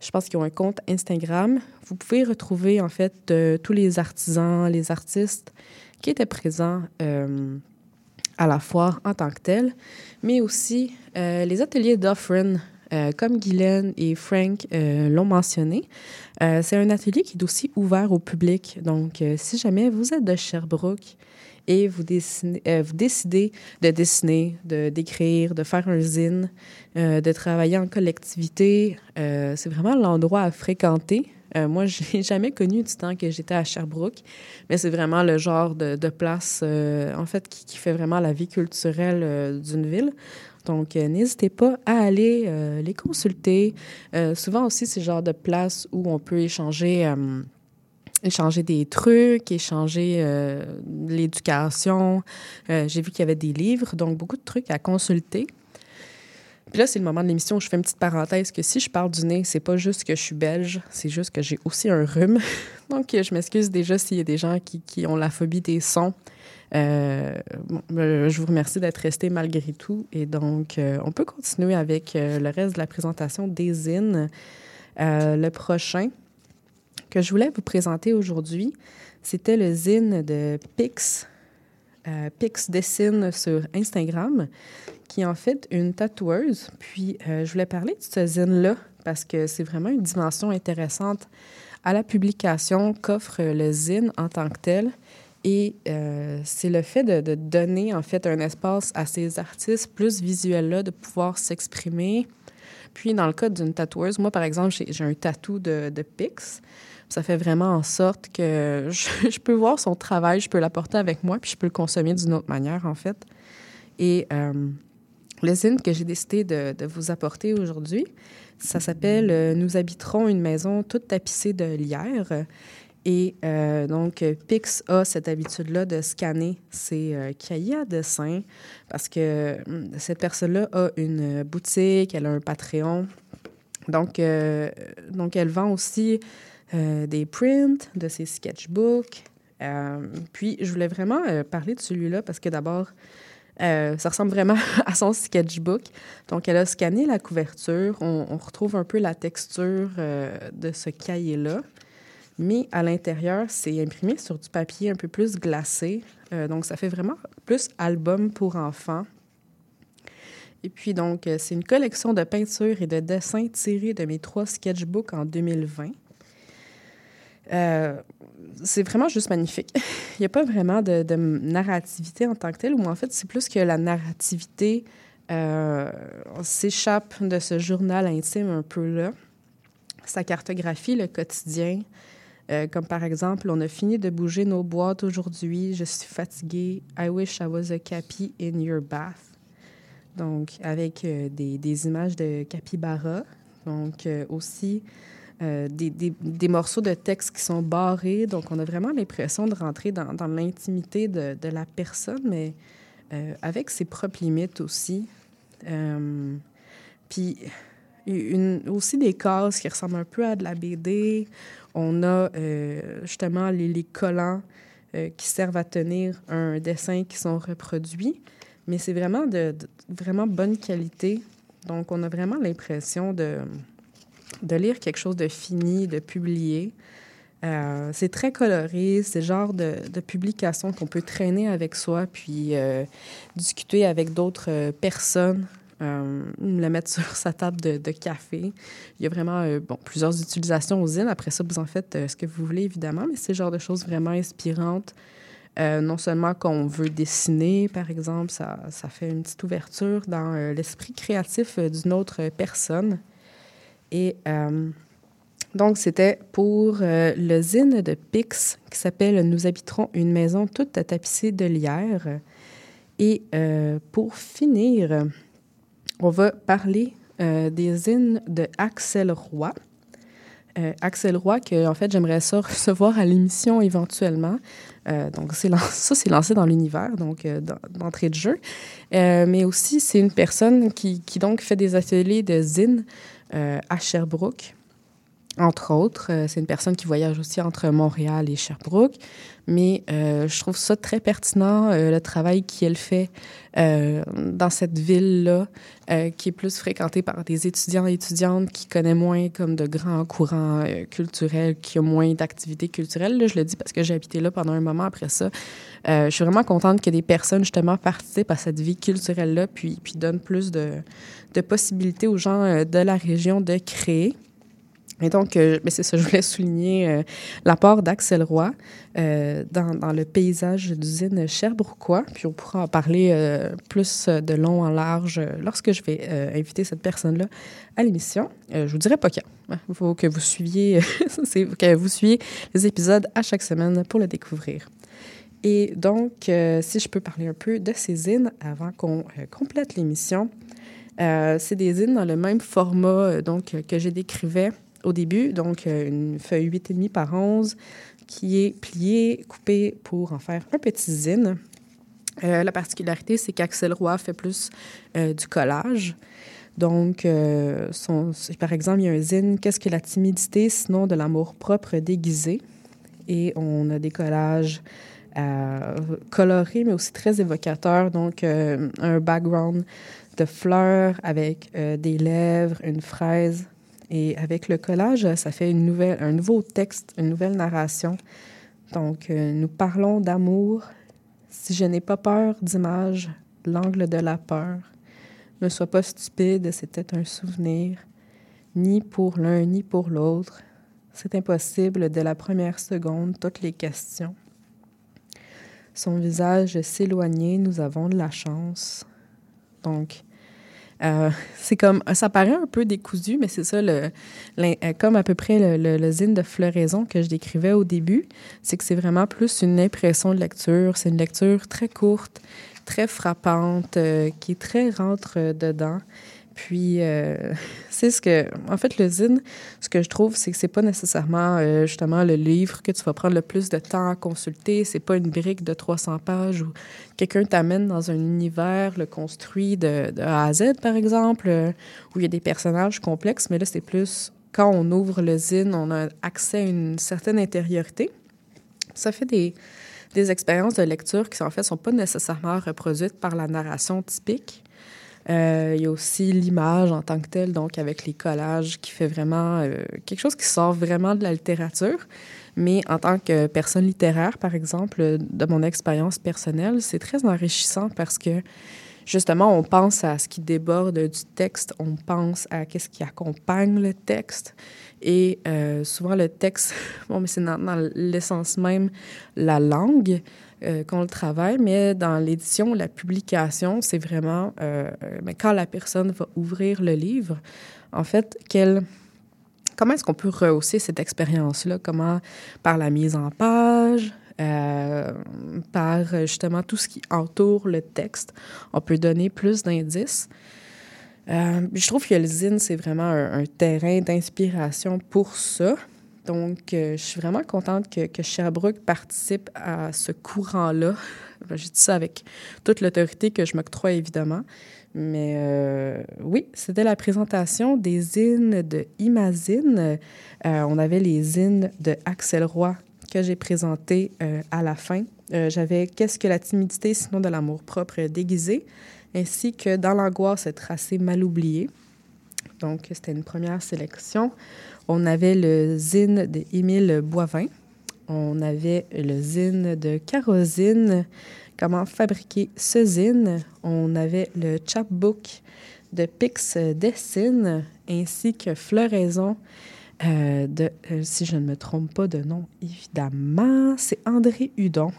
je pense qu'ils ont un compte Instagram. Vous pouvez retrouver en fait tous les artisans, les artistes qui étaient présents à la foire en tant que tels, mais aussi les ateliers d'Offren, euh, comme Guylaine et Frank euh, l'ont mentionné. Euh, c'est un atelier qui est aussi ouvert au public. Donc, si jamais vous êtes de Sherbrooke et vous, décidez de dessiner, de d'écrire, de faire un zine, de travailler en collectivité, c'est vraiment l'endroit à fréquenter. Moi, [laughs] je n'ai jamais connu du temps que j'étais à Sherbrooke, mais c'est vraiment le genre de, place, en fait, qui, fait vraiment la vie culturelle d'une ville. Donc, n'hésitez pas à aller euh, les consulter. Euh, souvent aussi, c'est le genre de place où on peut échanger, euh, échanger des trucs, échanger l'éducation. J'ai vu qu'il y avait des livres, donc beaucoup de trucs à consulter. Puis là, c'est le moment de l'émission où je fais une petite parenthèse que si je parle du nez, c'est pas juste que je suis belge, c'est juste que j'ai aussi un rhume. [laughs] Donc, je m'excuse déjà s'il y a des gens qui, qui ont la phobie des sons. Euh, euh, je vous remercie d'être resté malgré tout. Et donc, euh, on peut continuer avec le reste de la présentation des. Euh, le prochain que je voulais vous présenter aujourd'hui, c'était le zine de Pix. Pix dessine sur Instagram, qui est en fait une tatoueuse. Puis, je voulais parler de ce zine-là parce que c'est vraiment une dimension intéressante à la publication qu'offre le zine en tant que tel. Et euh, c'est le fait de, donner en fait un espace à ces artistes plus visuels-là, de pouvoir s'exprimer. Puis dans le cas d'une tatoueuse, moi par exemple, j'ai un tatou de, Pix. Ça fait vraiment en sorte que [laughs] je, peux voir son travail, je peux l'apporter avec moi, puis je peux le consommer d'une autre manière en fait. Et euh, le zine que j'ai décidé de, de vous apporter aujourd'hui, ça s'appelle euh, Nous habiterons une maison toute tapissée de lierre. Et euh, donc, Pix a cette habitude-là de scanner ses euh, cahiers à dessin parce que hum, cette personne-là a une boutique, elle a un Patreon. Donc, euh, donc elle vend aussi des prints de ses sketchbooks. Puis, je voulais vraiment parler de celui-là parce que d'abord, ça ressemble vraiment [laughs] à son sketchbook. Donc, elle a scanné la couverture. On, retrouve un peu la texture de ce cahier-là. Mais à l'intérieur, c'est imprimé sur du papier un peu plus glacé. Euh, donc, ça fait vraiment plus album pour enfants. Et puis, donc, euh, c'est une collection de peintures et de dessins tirés de mes trois sketchbooks en 2020. Euh, c'est vraiment juste magnifique. [laughs] Il n'y a pas vraiment de, narrativité en tant que telle, ou en fait, c'est plus que la narrativité euh, s'échappe de ce journal intime un peu là. Ça cartographie le quotidien, euh, comme par exemple, on a fini de bouger nos boîtes aujourd'hui, je suis fatiguée, I wish I was a capi in your bath. Donc, avec euh, des, images de capybara. Donc, euh, aussi des, des- morceaux de texte qui sont barrés. Donc, on a vraiment l'impression de rentrer dans, l'intimité de, de la personne, mais avec ses propres limites aussi. Puis, aussi des cases qui ressemblent un peu à de la BD. On a euh, justement les, collants euh, qui servent à tenir un dessin qui sont reproduits, mais c'est vraiment de, de vraiment bonne qualité. Donc, on a vraiment l'impression de, de lire quelque chose de fini, de publié. Euh, c'est très coloré, c'est le genre de, publication qu'on peut traîner avec soi, puis discuter avec d'autres personnes, euh, le mettre [laughs] sur sa table de, café. Il y a vraiment euh, bon, plusieurs utilisations aux îles. Après ça, vous en faites euh, ce que vous voulez, évidemment, mais c'est le genre de choses vraiment inspirantes. Euh, non seulement qu'on veut dessiner, par exemple, ça, ça fait une petite ouverture dans l'esprit créatif d'une autre personne. Et donc, c'était pour le zine de Pix qui s'appelle Nous habiterons une maison toute tapissée de lierre. Et pour finir, on va parler euh, des zines de Axel Roy. euh, Axel Roy, que en fait j'aimerais ça [laughs] recevoir à l'émission éventuellement. Euh, donc ça, c'est lancé dans l'univers, donc d'entrée de jeu. Mais aussi, c'est une personne qui, fait des ateliers de zine euh, à Sherbrooke. Entre autres, Euh, c'est une personne qui voyage aussi entre Montréal et Sherbrooke. Mais euh, je trouve ça très pertinent, euh, le travail qu'elle fait dans cette ville-là, qui est plus fréquentée par des étudiants et étudiantes qui connaissent moins comme de grands courants culturels, qui ont moins d'activités culturelles. Je le dis parce que j'ai habité là pendant un moment après ça. Je suis vraiment contente que des personnes, justement, participent à cette vie culturelle-là, puis, puis donnent plus de, de possibilités aux gens de la région de créer. Et donc, euh, c'est ça, je voulais souligner euh, l'apport d'Axel Roy euh, dans, le paysage d'usine Sherbrookeois. Puis on pourra en parler plus de long en large lorsque je vais inviter cette personne-là à l'émission. Je vous dirai pas quand. Il faut que vous suiviez, [laughs] que vous les épisodes à chaque semaine pour le découvrir. Et donc, si je peux parler un peu de ces zines avant qu'on complète l'émission. C'est des zines dans le même format donc, que j'ai décrivais au début, donc euh, une feuille 8,5 par 11 qui est pliée, coupée pour en faire un petit zine. Euh, la particularité, c'est qu'Axel Roy fait plus euh, du collage. Donc, par exemple, il y a un zine Qu'est-ce que la timidité, sinon de l'amour propre déguisé? Et on a des collages colorés, mais aussi très évocateurs. Donc, un background de fleurs avec des lèvres, une fraise. Et avec le collage, ça fait un nouveau texte, une nouvelle narration. Donc, euh, nous parlons d'amour. Si je n'ai pas peur d'image, l'angle de la peur. Ne sois pas stupide, c'était un souvenir. Ni pour l'un, ni pour l'autre. C'est impossible dès la première seconde, toutes les questions. Son visage s'éloignait, nous avons de la chance. Donc, euh, c'est comme, ça paraît un peu décousu, mais c'est ça, le, euh, comme à peu près le, zine de floraison que je décrivais au début, c'est que c'est vraiment plus une impression de lecture. C'est une lecture très courte, très frappante, euh, qui est très rentre dedans. Puis, euh, [laughs] c'est ce que, en fait, le zine, ce que je trouve, c'est que c'est pas nécessairement euh, justement le livre que tu vas prendre le plus de temps à consulter. C'est pas une brique de 300 pages où quelqu'un t'amène dans un univers, le construit de, A à Z, par exemple, euh, où il y a des personnages complexes. Mais là, c'est plus quand on ouvre le zine, on a accès à une certaine intériorité. Ça fait des, des expériences de lecture qui, en fait, sont pas nécessairement reproduites par la narration typique. Euh, il y a aussi l'image en tant que telle, donc avec les collages, qui fait vraiment euh, quelque chose qui sort vraiment de la littérature. Mais en tant que personne littéraire, par exemple, de mon expérience personnelle, c'est très enrichissant parce que justement, on pense à ce qui déborde du texte, on pense à qu'est-ce qui accompagne le texte. Et euh, souvent, le texte, [laughs] bon, mais c'est dans l'essence même la langue euh, qu'on le travaille, mais dans l'édition, la publication, c'est vraiment euh, euh, mais quand la personne va ouvrir le livre, en fait, quelle comment est-ce qu'on peut rehausser cette expérience-là? Comment? Par la mise en page, euh, par justement tout ce qui entoure le texte. On peut donner plus d'indices. Je trouve que le zine, c'est vraiment un terrain d'inspiration pour ça. Donc, euh, je suis vraiment contente que, Sherbrooke participe à ce courant-là. [laughs] Ben, Je dis ça avec toute l'autorité que je m'octroie, évidemment. Mais euh, oui, c'était la présentation des zines de Imazine. Euh, on avait les zines de Axel Roy que j'ai présentés euh, à la fin. J'avais Qu'est-ce que la timidité, sinon de l'amour propre déguisé, ainsi que Dans l'angoisse, assez mal oublié. Donc, c'était une première sélection. On avait le zine d'Émile Boivin. On avait le zine de Carosine, Comment fabriquer ce zine? On avait le chapbook de Pix Dessine, ainsi que Floraison euh, de, euh, si je ne me trompe pas de nom, évidemment, c'est André Hudon.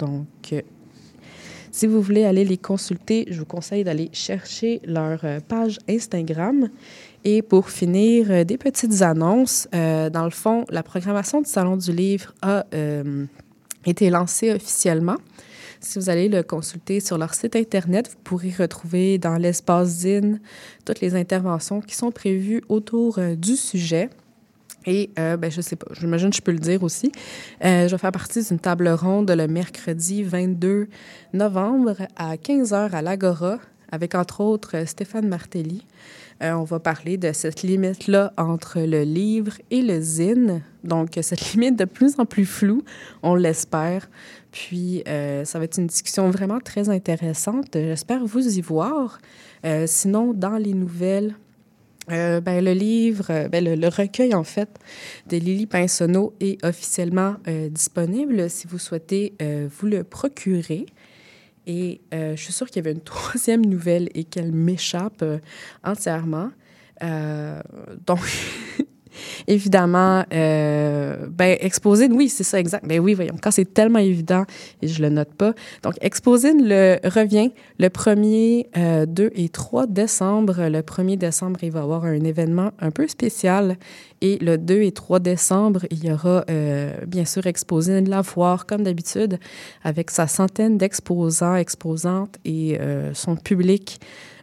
Donc, euh, si vous voulez aller les consulter, je vous conseille d'aller chercher leur page Instagram. Et pour finir, euh, des petites annonces. Euh, dans le fond, la programmation du Salon du Livre a euh, été lancée officiellement. Si vous allez le consulter sur leur site Internet, vous pourrez retrouver dans l'espace ZIN toutes les interventions qui sont prévues autour du sujet. Et euh, ben, je sais pas, j'imagine que je peux le dire aussi. Je vais faire partie d'une table ronde le mercredi 22 novembre à 15h à l'Agora avec entre autres Stéphane Martelly. Euh, on va parler de cette limite-là entre le livre et le zine. Donc, cette [laughs] limite de plus en plus floue, on l'espère. Puis, euh, ça va être une discussion vraiment très intéressante. J'espère vous y voir. Euh, sinon, dans les nouvelles, ben, le livre, ben, le, recueil en fait de Lily Pinsonneau est officiellement disponible si vous souhaitez vous le procurer. Et euh, je suis sûre qu'il y avait une [laughs] troisième nouvelle et qu'elle m'échappe euh, entièrement. Euh, donc, [laughs] évidemment, ben, Exposine, oui, c'est ça, exact. Ben oui, voyons, quand c'est tellement évident et je le note pas. Donc, Exposine revient le 1er, euh, 2 et 3 décembre. Le 1er décembre, il va y avoir un événement un peu spécial. Et le 2 et 3 décembre, il y aura euh, bien sûr Exposine la foire, comme d'habitude, avec sa centaine d'exposants, exposantes et euh, son public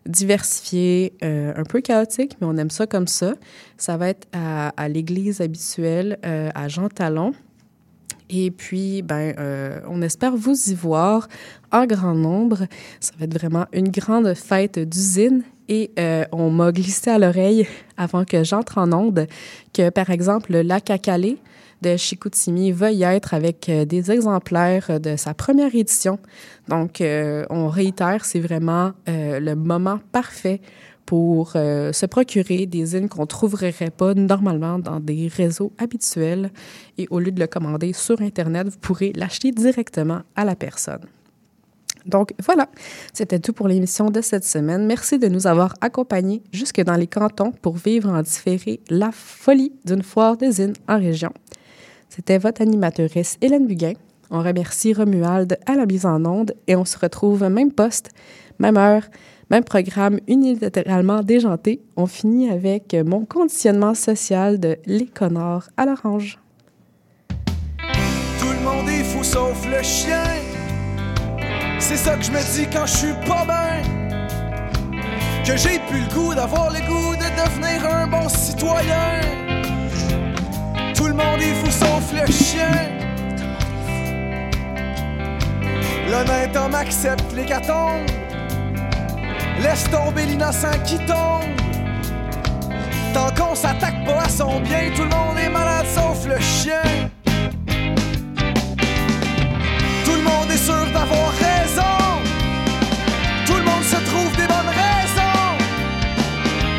diversifié, euh, un peu chaotique, mais on aime ça comme ça. Ça va être à, l'église habituelle, à Jean Talon. Et puis, ben, on espère vous y voir en grand nombre. Ça va être vraiment une grande fête d'usine. Et euh, on m'a glissé à l'oreille avant que j'entre en onde que, par exemple, le lac de Chicoutimi y être avec euh, des exemplaires de sa première édition. Donc, euh, on réitère, c'est vraiment euh, le moment parfait pour euh, se procurer des zines qu'on trouverait pas normalement dans des réseaux habituels. Et au lieu de le commander sur Internet, vous pourrez l'acheter directement à la personne. Donc voilà, c'était tout pour l'émission de cette semaine. Merci de nous avoir accompagnés jusque dans les cantons pour vivre en différé la folie d'une foire de zines en région. C'était votre animatrice Hélène Buguin. On remercie Romuald à la mise en onde et on se retrouve même poste, même heure, même programme unilatéralement déjanté. On finit avec mon conditionnement social de Les Connors à l'orange. Tout le monde est fou sauf le chien. C'est ça que je me dis quand je suis pas bien. Que j'ai plus le goût d'avoir le goût de devenir un bon citoyen. Tout le monde est fou sauf le chien. L'honnête homme accepte l'hécatombe. Laisse tomber l'innocent qui tombe. Tant qu'on s'attaque pas à son bien, tout le monde est malade sauf le chien. Monde est sûr d'avoir raison. Tout le monde se trouve des bonnes raisons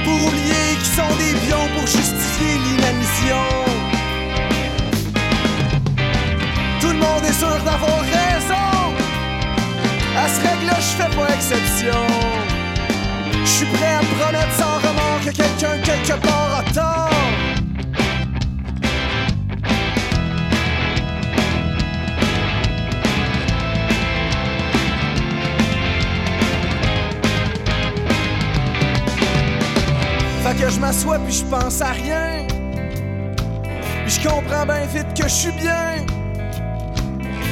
pour oublier qu'ils sont des pions pour justifier l'inadmission. Tout le monde est sûr d'avoir raison. À ce règle-là, je fais pas exception. Je suis prêt à me promettre sans remords que quelqu'un quelque part a tort. Puis je pense à rien. Je comprends bien vite que je suis bien.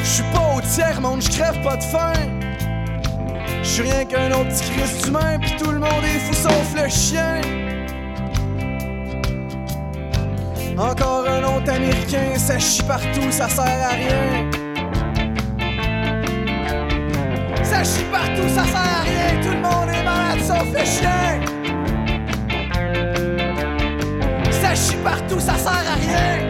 Je suis pas au tiers monde, je crève pas de faim. Je suis rien qu'un autre petit Christ humain, puis tout le monde est fou sauf le chien. Encore un autre américain, ça chie partout, ça sert à rien. Ça chie partout, ça sert à rien, tout le monde est malade sauf le chien. Ça chie partout, ça sert à rien.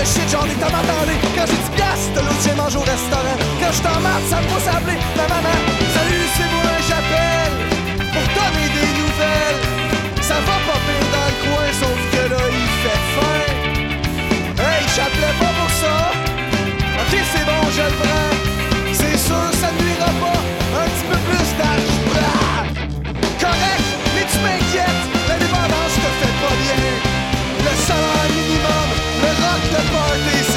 Encore des tomates en lait. Quand j'ai 10 piastres, de l'autre, j'ai au restaurant. Quand je t'en marre, ça me pousse à appeler ma maman. Salut, c'est moi, j'appelle pour donner des nouvelles. Ça va pas pire dans le coin, sauf que là, il fait faim. Hey, j'appelais pas pour ça. Ok, c'est bon, je le prends. C'est sûr, ça nuira pas. Un petit peu plus d'argent. Correct, mais tu m'inquiètes. Le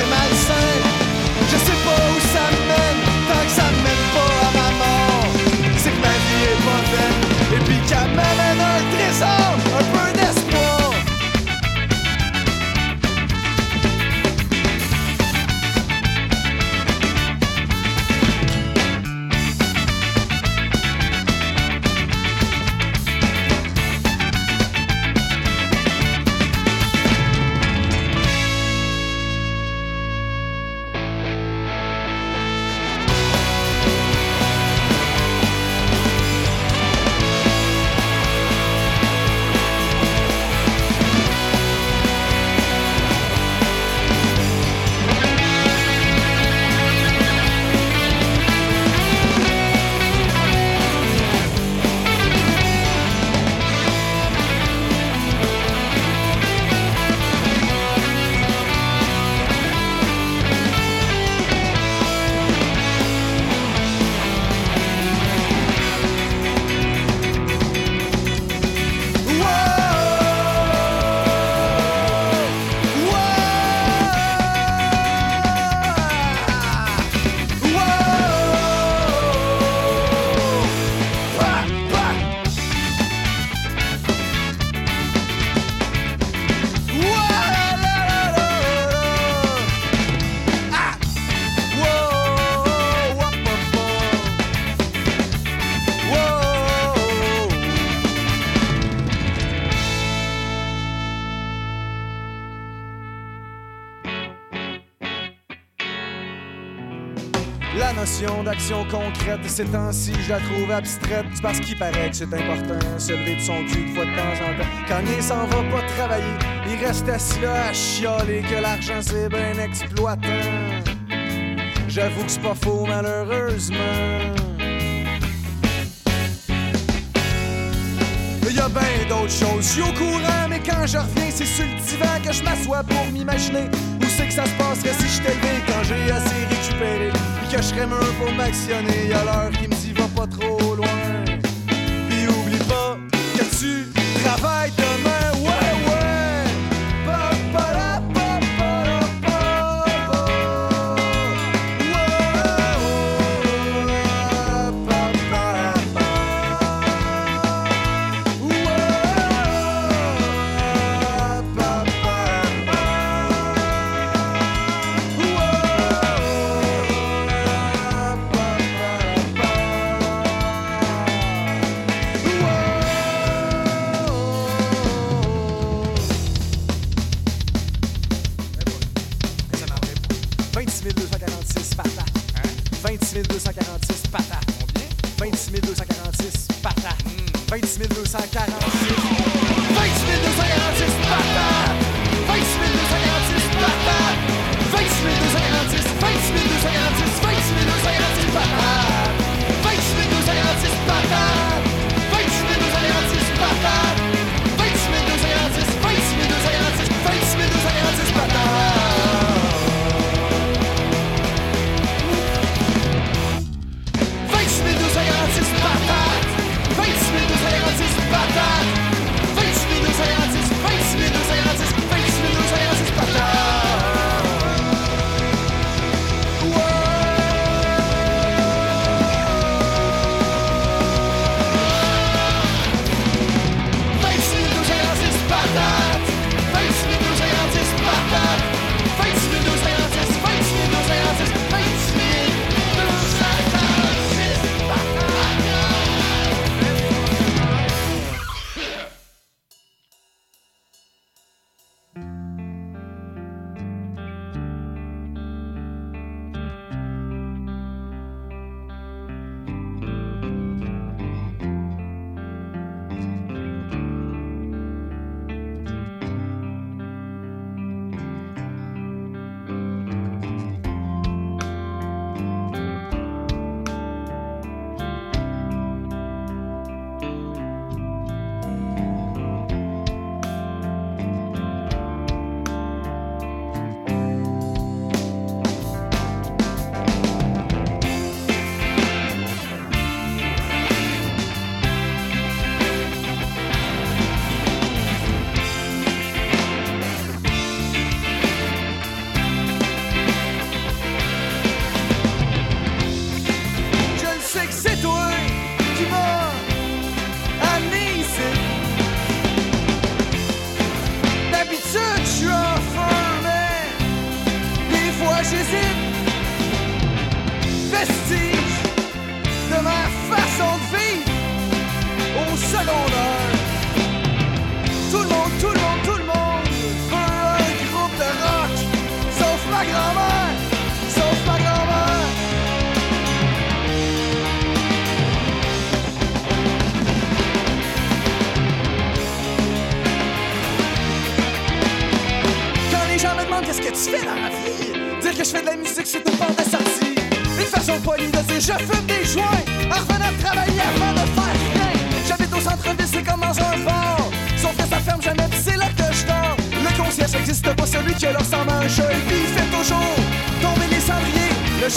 d'action concrète, ces temps-ci, je la trouve abstraite. C'est parce qu'il paraît que c'est important, se lever de son cul de fois de temps en temps. Quand il s'en va pas travailler, il reste assis là à chialer que l'argent c'est bien exploitant. J'avoue que c'est pas faux, malheureusement. Y a bien d'autres choses, je suis au courant, mais quand je reviens, c'est sur le divan que je m'assois pour m'imaginer où c'est que ça se passerait si je t'élevais quand j'ai assez récupéré. Que je serais mûr pour m'actionner. À l'heure qui me dit va pas trop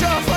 your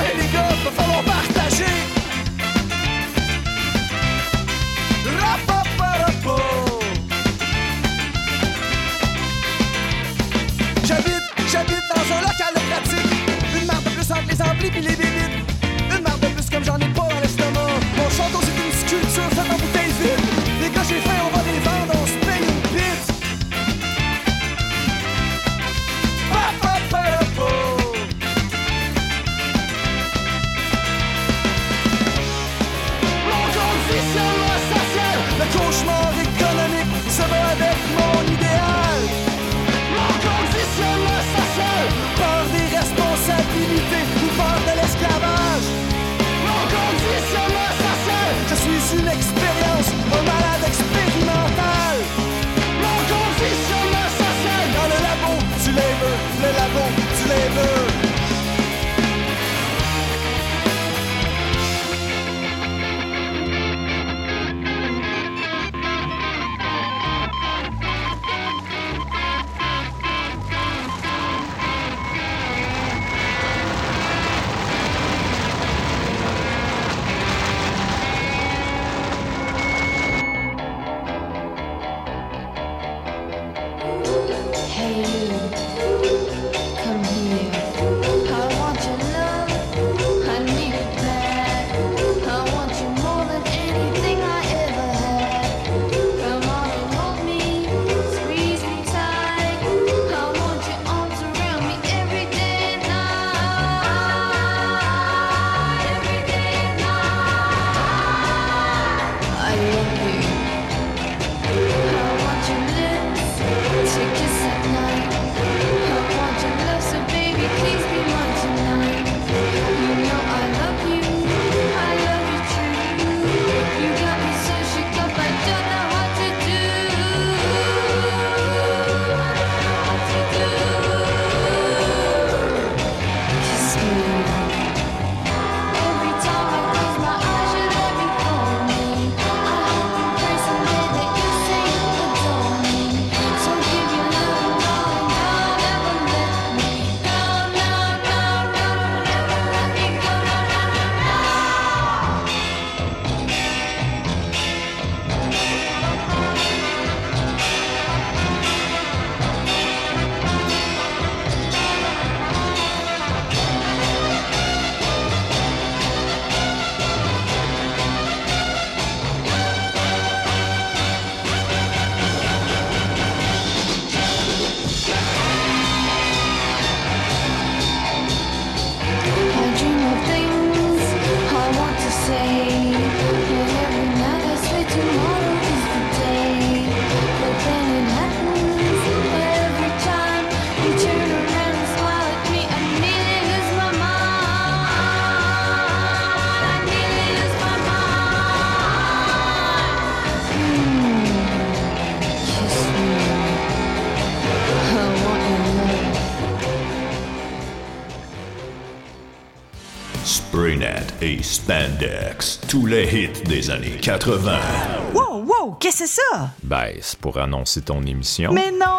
Spandex, tous les hits des années 80. Wow, wow, qu'est-ce que c'est ça? Ben, c'est pour annoncer ton émission. Mais non!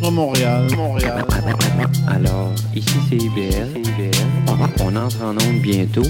Montréal, Montréal. Alors, ici c'est IBL. On entre en onde bientôt.